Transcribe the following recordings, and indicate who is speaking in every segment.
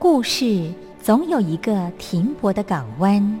Speaker 1: 故事总有一个停泊的港湾。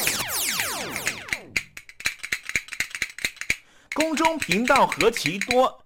Speaker 2: 宫中频道何其多，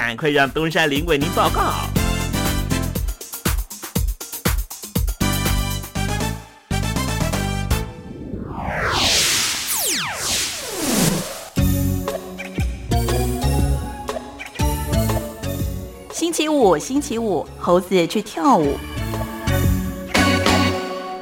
Speaker 2: 赶快让东山林为您报告。
Speaker 3: 星期五，星期五，猴子去跳舞。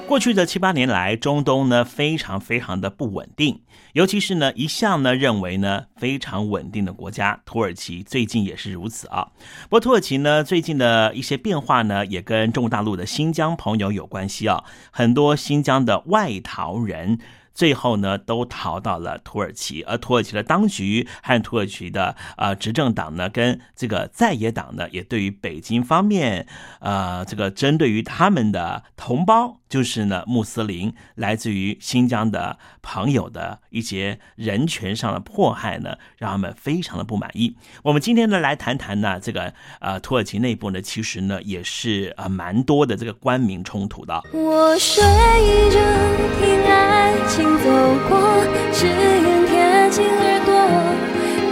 Speaker 2: 过去的七八年来，中东呢非常非常的不稳定，尤其是呢一向呢认为呢非常稳定的国家土耳其，最近也是如此啊。不过土耳其呢最近的一些变化呢，也跟中国大陆的新疆朋友有关系啊。很多新疆的外逃人。最后呢，都逃到了土耳其，而土耳其的当局和土耳其的呃执政党呢，跟这个在野党呢，也对于北京方面，呃，这个针对于他们的同胞，就是呢穆斯林，来自于新疆的朋友的一些人权上的迫害呢，让他们非常的不满意。我们今天呢来谈谈呢，这个呃土耳其内部呢，其实呢也是呃蛮多的这个官民冲突的。
Speaker 4: 我睡着听爱情。走过，只愿贴近耳朵，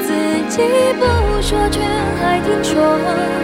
Speaker 4: 自己不说，却还听说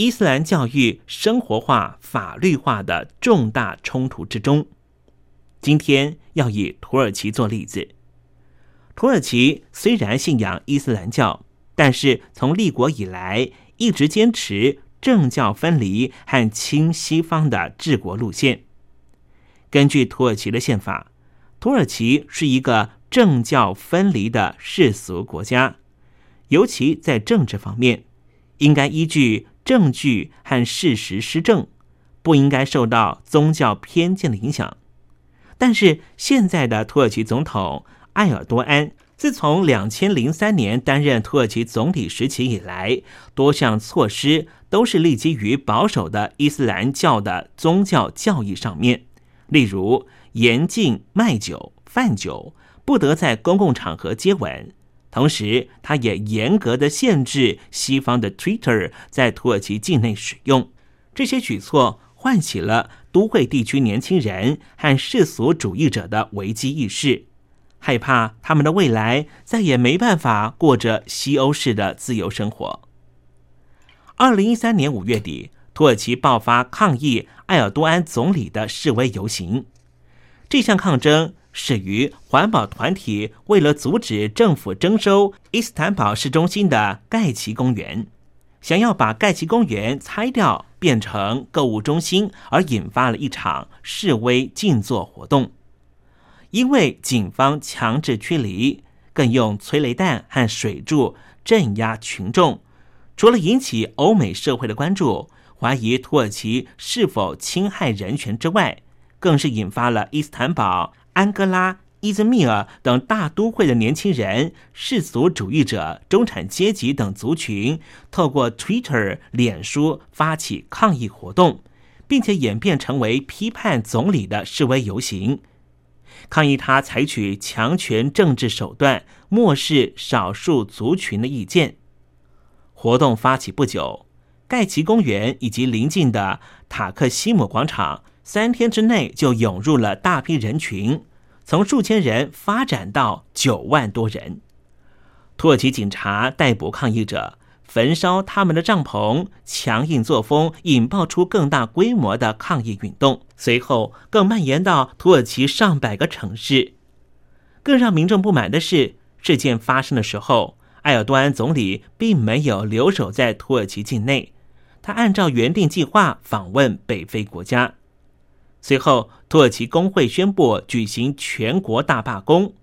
Speaker 2: 伊斯兰教育生活化、法律化的重大冲突之中，今天要以土耳其做例子。土耳其虽然信仰伊斯兰教，但是从立国以来一直坚持政教分离和亲西方的治国路线。根据土耳其的宪法，土耳其是一个政教分离的世俗国家，尤其在政治方面，应该依据证据和事实施政，不应该受到宗教偏见的影响。但是现在的土耳其总统。埃尔多安自从两千零三年担任土耳其总理时期以来，多项措施都是立基于保守的伊斯兰教的宗教教义上面，例如严禁卖酒、贩酒，不得在公共场合接吻。同时，他也严格的限制西方的 Twitter 在土耳其境内使用。这些举措唤起了都会地区年轻人和世俗主义者的危机意识。害怕他们的未来再也没办法过着西欧式的自由生活。二零一三年五月底，土耳其爆发抗议埃尔多安总理的示威游行。这项抗争始于环保团体为了阻止政府征收伊斯坦堡市中心的盖奇公园，想要把盖奇公园拆掉变成购物中心，而引发了一场示威静坐活动。因为警方强制驱离，更用催泪弹和水柱镇压群众，除了引起欧美社会的关注，怀疑土耳其是否侵害人权之外，更是引发了伊斯坦堡、安哥拉、伊兹密尔等大都会的年轻人、世俗主义者、中产阶级等族群，透过 Twitter、脸书发起抗议活动，并且演变成为批判总理的示威游行。抗议他采取强权政治手段，漠视少数族群的意见。活动发起不久，盖奇公园以及邻近的塔克西姆广场，三天之内就涌入了大批人群，从数千人发展到九万多人。土耳其警察逮捕抗议者。焚烧他们的帐篷，强硬作风引爆出更大规模的抗议运动，随后更蔓延到土耳其上百个城市。更让民众不满的是，事件发生的时候，埃尔多安总理并没有留守在土耳其境内，他按照原定计划访问北非国家。随后，土耳其工会宣布举行全国大罢工，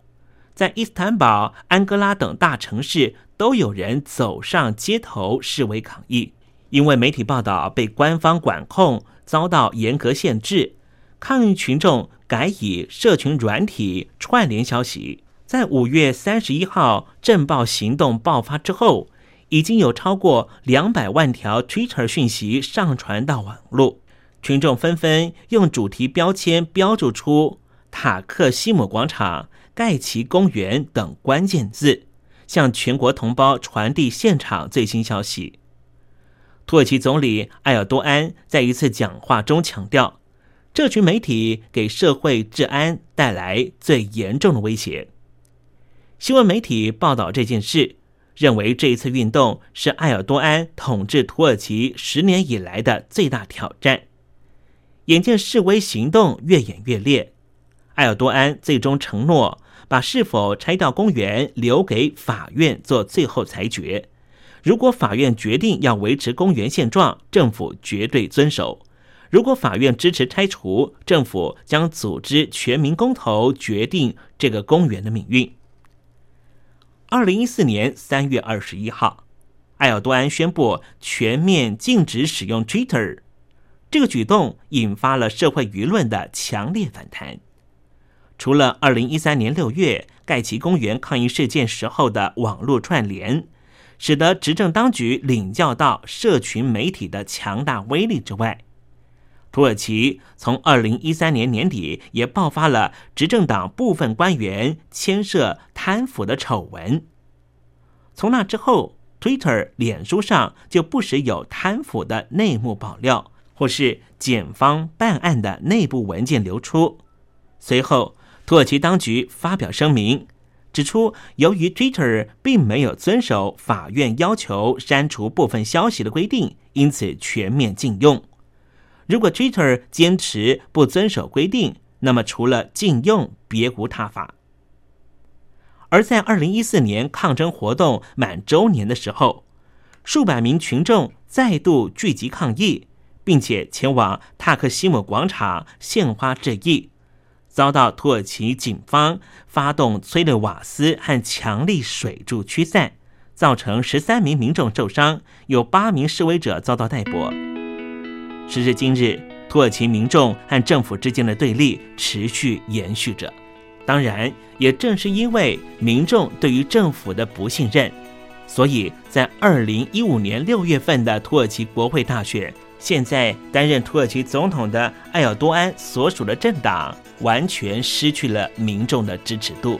Speaker 2: 在伊斯坦堡、安哥拉等大城市。都有人走上街头示威抗议，因为媒体报道被官方管控，遭到严格限制。抗议群众改以社群软体串联消息。在五月三十一号震爆行动爆发之后，已经有超过两百万条 Twitter 讯息上传到网络，群众纷纷用主题标签标注出塔克西姆广场、盖奇公园等关键字。向全国同胞传递现场最新消息。土耳其总理埃尔多安在一次讲话中强调，这群媒体给社会治安带来最严重的威胁。新闻媒体报道这件事，认为这一次运动是埃尔多安统治土耳其十年以来的最大挑战。眼见示威行动越演越烈，埃尔多安最终承诺。把是否拆掉公园留给法院做最后裁决。如果法院决定要维持公园现状，政府绝对遵守；如果法院支持拆除，政府将组织全民公投决定这个公园的命运。二零一四年三月二十一号，埃尔多安宣布全面禁止使用 Twitter，这个举动引发了社会舆论的强烈反弹。除了二零一三年六月盖奇公园抗议事件时候的网络串联，使得执政当局领教到社群媒体的强大威力之外，土耳其从二零一三年年底也爆发了执政党部分官员牵涉贪腐的丑闻。从那之后，Twitter、脸书上就不时有贪腐的内幕爆料，或是检方办案的内部文件流出，随后。土耳其当局发表声明，指出由于 Twitter 并没有遵守法院要求删除部分消息的规定，因此全面禁用。如果 Twitter 坚持不遵守规定，那么除了禁用，别无他法。而在二零一四年抗争活动满周年的时候，数百名群众再度聚集抗议，并且前往塔克西姆广场献花致意，遭到土耳其警方发动催泪瓦斯和强力水柱驱散，造成十三名民众受伤，有八名示威者遭到逮捕。时至今日，土耳其民众和政府之间的对立持续延续着。当然，也正是因为民众对于政府的不信任，所以在二零一五年六月份的土耳其国会大选，现在担任土耳其总统的埃尔多安所属的政党完全失去了民众的支持度。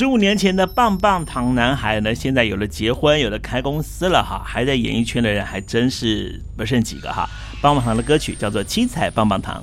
Speaker 2: 十五年前的棒棒糖男孩呢，现在有了结婚，有了开公司了哈，还在演艺圈的人还真是不剩几个哈。棒棒糖的歌曲叫做《七彩棒棒糖》。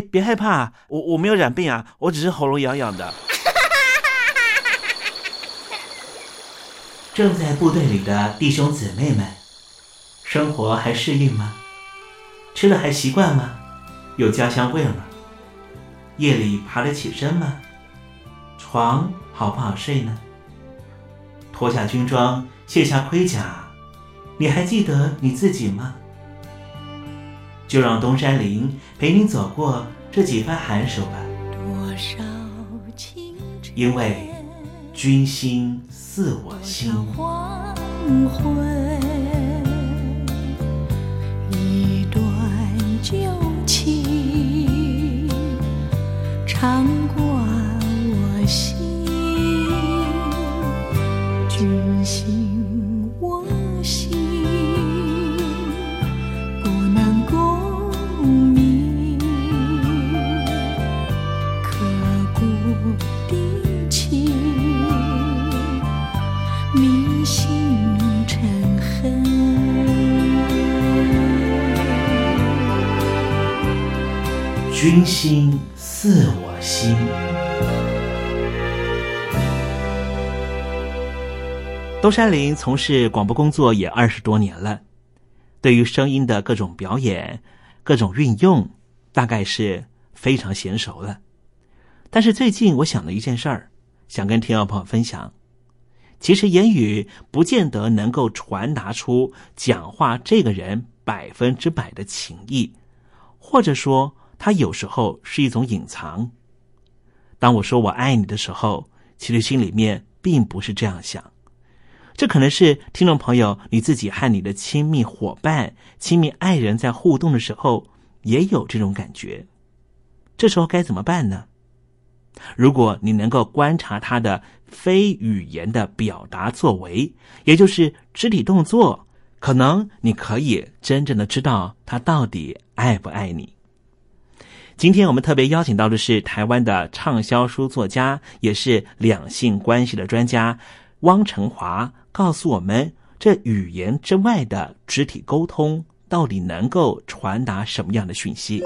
Speaker 2: 别害怕，我我没有染病啊，我只是喉咙痒痒的。正在部队里的弟兄姊妹们，生活还适应吗？吃了还习惯吗？有家乡味吗？夜里爬得起身吗？床好不好睡呢？脱下军装，卸下盔甲，你还记得你自己吗？就让东山林陪你走过这几番寒暑吧。因为君心似我心。
Speaker 4: 一段旧情常
Speaker 2: 东山林从事广播工作也二十多年了，对于声音的各种表演、各种运用，大概是非常娴熟了。但是最近我想了一件事儿，想跟听众朋友分享。其实言语不见得能够传达出讲话这个人百分之百的情意，或者说。他有时候是一种隐藏。当我说我爱你的时候，其实心里面并不是这样想。这可能是听众朋友你自己和你的亲密伙伴、亲密爱人在互动的时候也有这种感觉。这时候该怎么办呢？如果你能够观察他的非语言的表达作为，也就是肢体动作，可能你可以真正的知道他到底爱不爱你。今天我们特别邀请到的是台湾的畅销书作家，也是两性关系的专家汪成华告诉我们，这语言之外的肢体沟通到底能够传达什么样的讯息？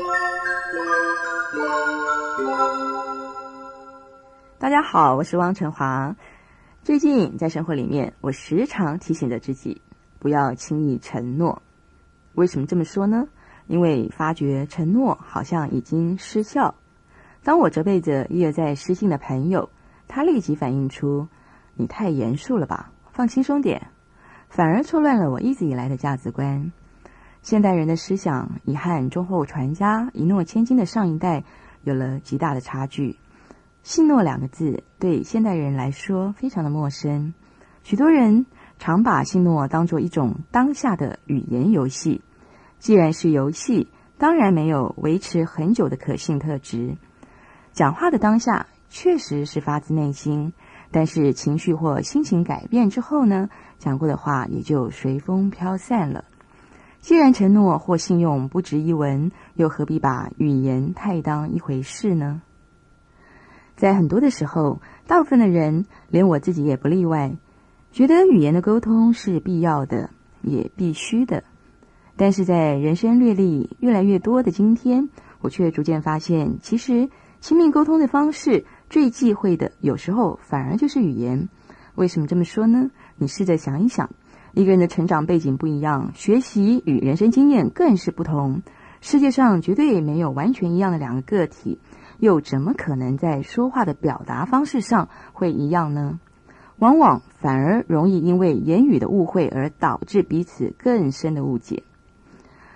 Speaker 3: 大家好，我是汪晨华。最近在生活里面，我时常提醒着自己不要轻易承诺。为什么这么说呢？因为发觉承诺好像已经失效。当我责备着一而再失信的朋友，他立即反映出：“你太严肃了吧，放轻松点。”反而错乱了我一直以来的价值观。现代人的思想已和忠厚传家、一诺千金的上一代有了极大的差距。信诺两个字对现代人来说非常的陌生，许多人常把信诺当做一种当下的语言游戏。既然是游戏，当然没有维持很久的可信特质。讲话的当下确实是发自内心，但是情绪或心情改变之后呢，讲过的话也就随风飘散了。既然承诺或信用不值一文，又何必把语言太当一回事呢？在很多的时候，大部分的人，连我自己也不例外，觉得语言的沟通是必要的，也必须的。但是在人生阅历越来越多的今天，我却逐渐发现，其实亲密沟通的方式最忌讳的，有时候反而就是语言。为什么这么说呢？你试着想一想，一个人的成长背景不一样，学习与人生经验更是不同，世界上绝对没有完全一样的两个个体。又怎么可能在说话的表达方式上会一样呢？往往反而容易因为言语的误会而导致彼此更深的误解。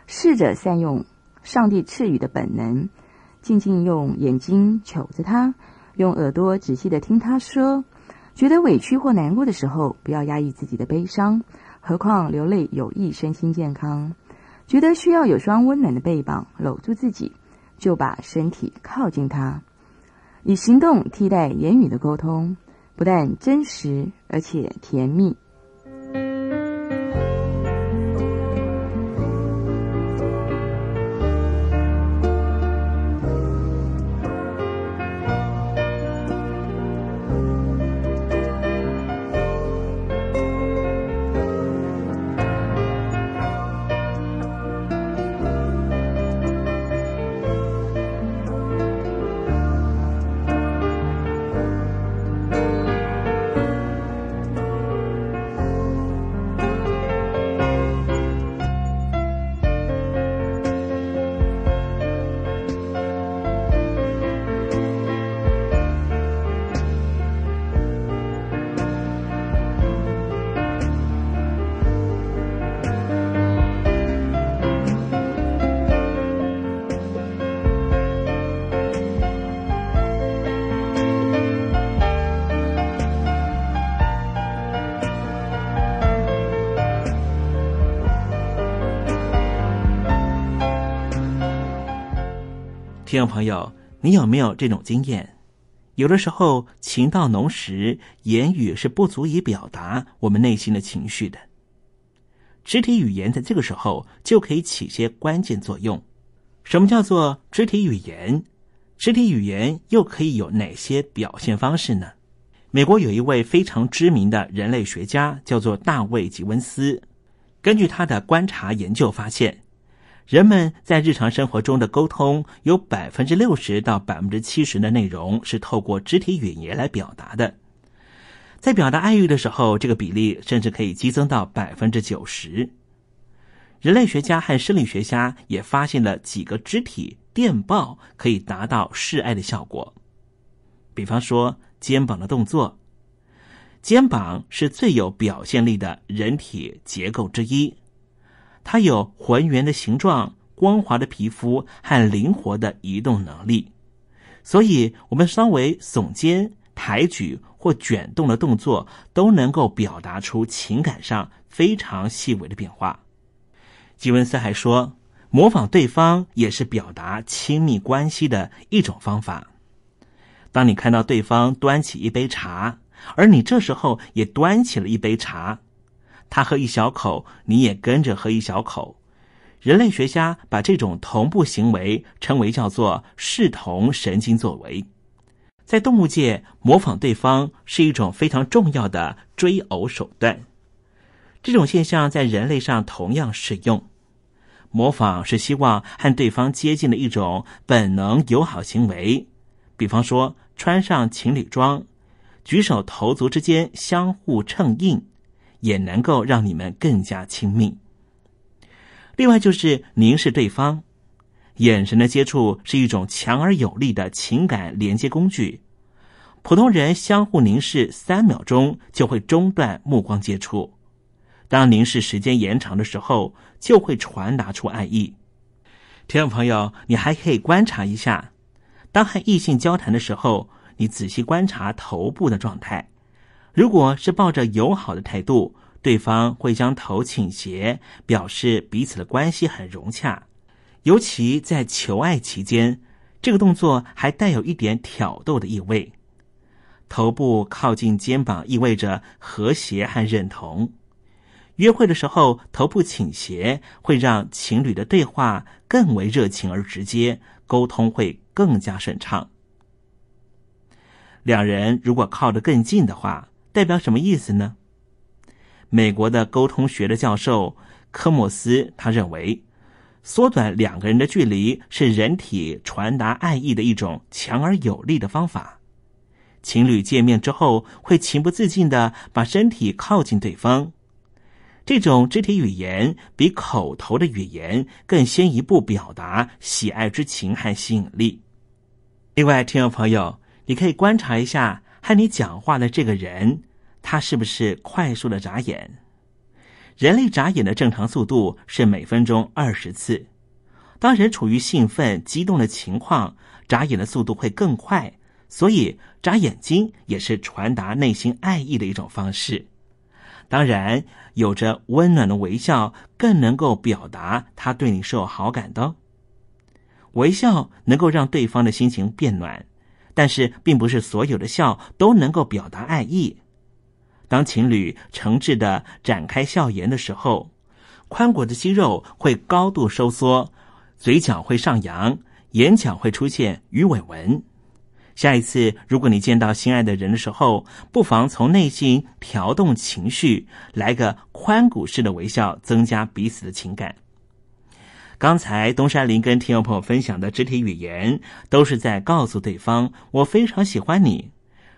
Speaker 3: 试着善用上帝赐予的本能，静静用眼睛瞅着他，用耳朵仔细的听他说。觉得委屈或难过的时候，不要压抑自己的悲伤，何况流泪有益身心健康。觉得需要有双温暖的背膀搂住自己。就把身体靠近他，以行动替代言语的沟通，不但真实，而且甜蜜。
Speaker 2: 听众朋友，你有没有这种经验？有的时候情到浓时，言语是不足以表达我们内心的情绪的。肢体语言在这个时候就可以起些关键作用。什么叫做肢体语言？肢体语言又可以有哪些表现方式呢？美国有一位非常知名的人类学家，叫做大卫·吉温斯。根据他的观察研究发现。人们在日常生活中的沟通，有百分之六十到百分之七十的内容是透过肢体语言来表达的。在表达爱欲的时候，这个比例甚至可以激增到百分之九十。人类学家和生理学家也发现了几个肢体电报可以达到示爱的效果。比方说，肩膀的动作，肩膀是最有表现力的人体结构之一。它有浑圆的形状、光滑的皮肤和灵活的移动能力，所以我们稍微耸肩、抬举或卷动的动作，都能够表达出情感上非常细微的变化。吉文斯还说，模仿对方也是表达亲密关系的一种方法。当你看到对方端起一杯茶，而你这时候也端起了一杯茶。他喝一小口，你也跟着喝一小口。人类学家把这种同步行为称为叫做视同神经作为。在动物界，模仿对方是一种非常重要的追偶手段。这种现象在人类上同样适用。模仿是希望和对方接近的一种本能友好行为，比方说穿上情侣装，举手投足之间相互衬应，也能够让你们更加亲密。另外就是凝视对方，眼神的接触是一种强而有力的情感连接工具。普通人相互凝视三秒钟就会中断目光接触。当凝视时间延长的时候，就会传达出爱意。听众朋友，你还可以观察一下，当和异性交谈的时候，你仔细观察头部的状态。如果是抱着友好的态度，对方会将头倾斜，表示彼此的关系很融洽。尤其在求爱期间，这个动作还带有一点挑逗的意味。头部靠近肩膀，意味着和谐和认同。约会的时候，头部倾斜会让情侣的对话更为热情而直接，沟通会更加顺畅。两人如果靠得更近的话，代表什么意思呢？美国的沟通学的教授科莫斯他认为，缩短两个人的距离是人体传达爱意的一种强而有力的方法。情侣见面之后，会情不自禁的把身体靠近对方。这种肢体语言比口头的语言更先一步表达喜爱之情和吸引力。另外，听众朋友，你可以观察一下和你讲话的这个人，他是不是快速的眨眼？人类眨眼的正常速度是每分钟二十次。当人处于兴奋、激动的情况，眨眼的速度会更快，所以眨眼睛也是传达内心爱意的一种方式。当然，有着温暖的微笑更能够表达他对你是有好感的。微笑能够让对方的心情变暖，但是并不是所有的笑都能够表达爱意。当情侣诚挚的展开笑颜的时候，髋骨的肌肉会高度收缩，嘴角会上扬，眼角会出现鱼尾纹。下一次，如果你见到心爱的人的时候，不妨从内心调动情绪，来个宽骨式的微笑，增加彼此的情感。刚才东山林跟听众朋友分享的肢体语言，都是在告诉对方我非常喜欢你。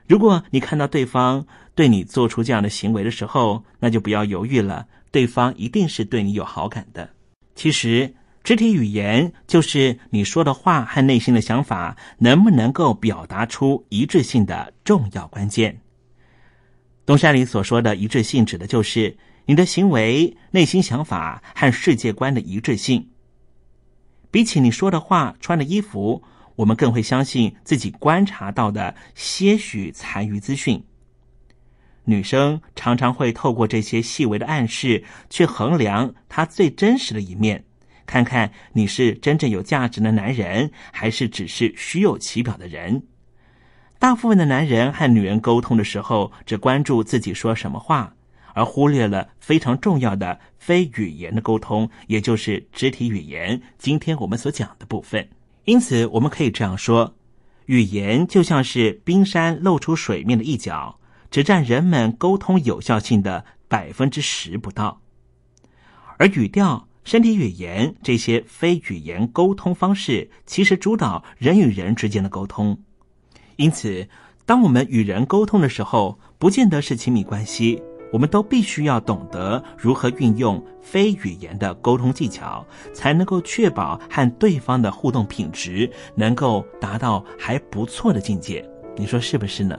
Speaker 2: 如果你看到对方对你做出这样的行为的时候，那就不要犹豫了，对方一定是对你有好感的。其实。肢体语言就是你说的话和内心的想法能不能够表达出一致性的重要关键。东山里所说的一致性，指的就是你的行为、内心想法和世界观的一致性。比起你说的话、穿的衣服，我们更会相信自己观察到的些许残余资讯。女生常常会透过这些细微的暗示去衡量她最真实的一面。看看你是真正有价值的男人，还是只是虚有其表的人？大部分的男人和女人沟通的时候，只关注自己说什么话，而忽略了非常重要的非语言的沟通，也就是肢体语言。今天我们所讲的部分，因此我们可以这样说：语言就像是冰山露出水面的一角，只占人们沟通有效性的百分之十不到，而语调。身体语言这些非语言沟通方式，其实主导人与人之间的沟通。因此，当我们与人沟通的时候，不见得是亲密关系，我们都必须要懂得如何运用非语言的沟通技巧，才能够确保和对方的互动品质能够达到还不错的境界。你说是不是呢？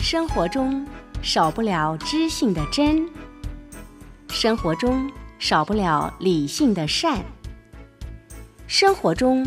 Speaker 5: 生活中少不了知性的真，生活中少不了理性的善，生活中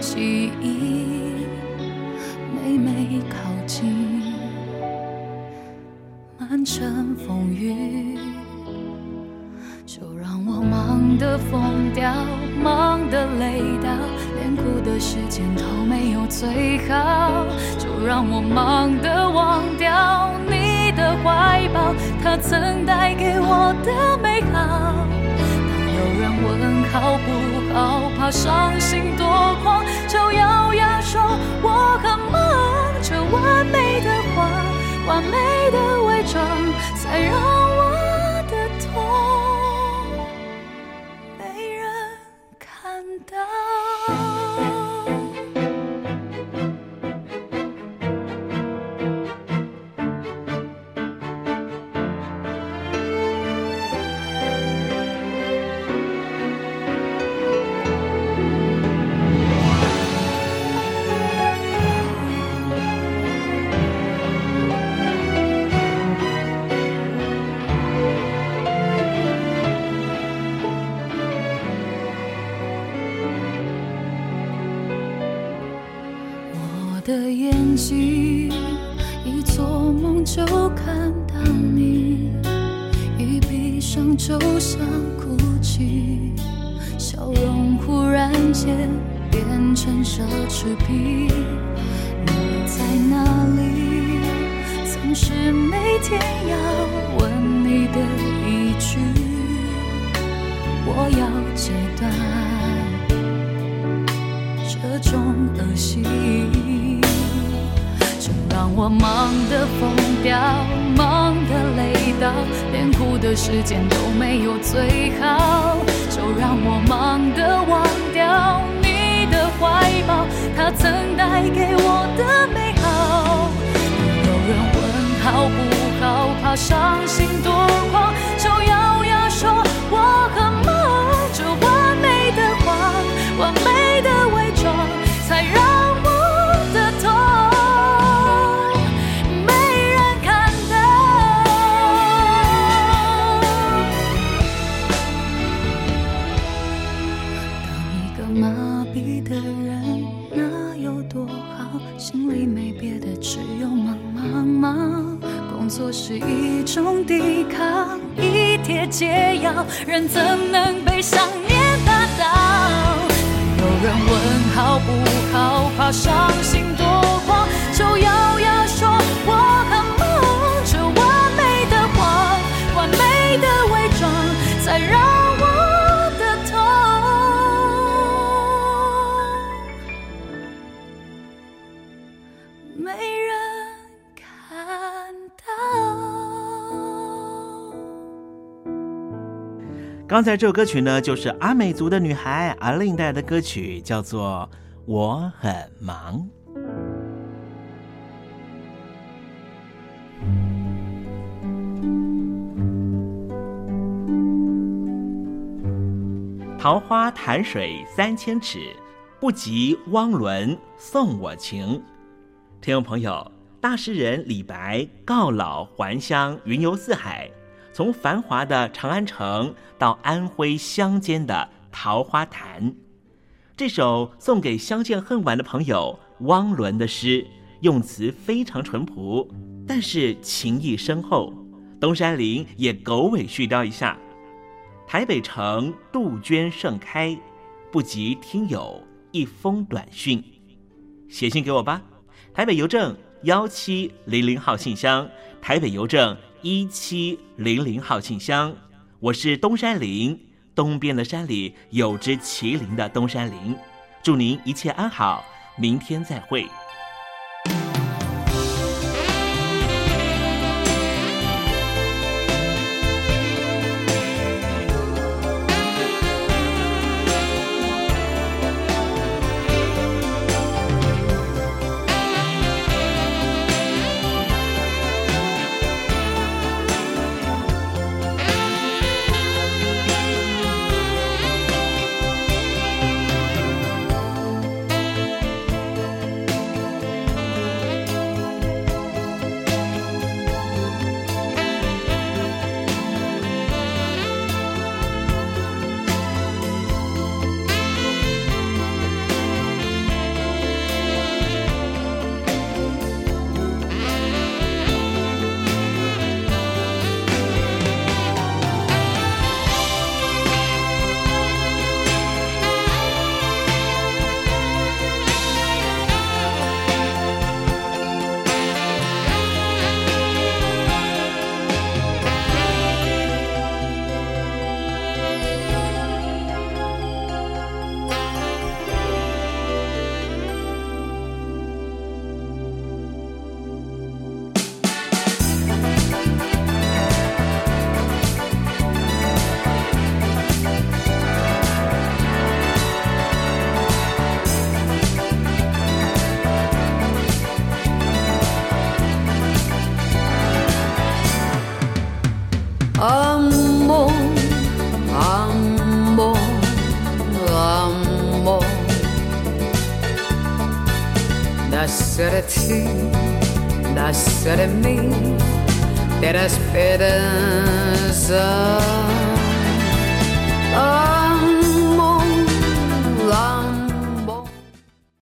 Speaker 4: 记忆，每每靠近。满城风雨，就让我忙得疯掉，忙得累到，连哭的时间都没有最好。就让我忙得忘掉你的怀抱，它曾带给我的美好。人问好不好，怕伤心多狂，就咬牙说我很忙，这完美的谎。完美的伪装，才让天要问你的一句，我要戒断这种恶习，就让我忙得疯掉，忙得累到，连哭的时间都没有最好，就让我忙得忘掉你的怀抱，它曾带给我的美好。有人问好不怕伤心多狂，就咬牙说我很忙是一种抵抗，一帖解药，人怎能被想念打倒？有人问好不好，怕伤心多狂，就咬
Speaker 2: 刚才这首歌曲呢，就是阿美族的女孩阿令带来的歌曲，叫做《我很忙》。桃花潭水三千尺，不及汪伦送我情。听众朋友，大诗人李白告老还乡，云游四海，从繁华的长安城到安徽乡间的桃花潭。这首送给相见恨晚的朋友汪伦的诗，用词非常淳朴，但是情意深厚。东山林也狗尾续貂一下。台北城杜鹃盛开，不及听友一封短讯，写信给我吧。台北邮政幺七零零号信箱，台北邮政一七零零号信箱。我是东山林，东边的山里有只麒麟的东山林。祝您一切安好，明天再会。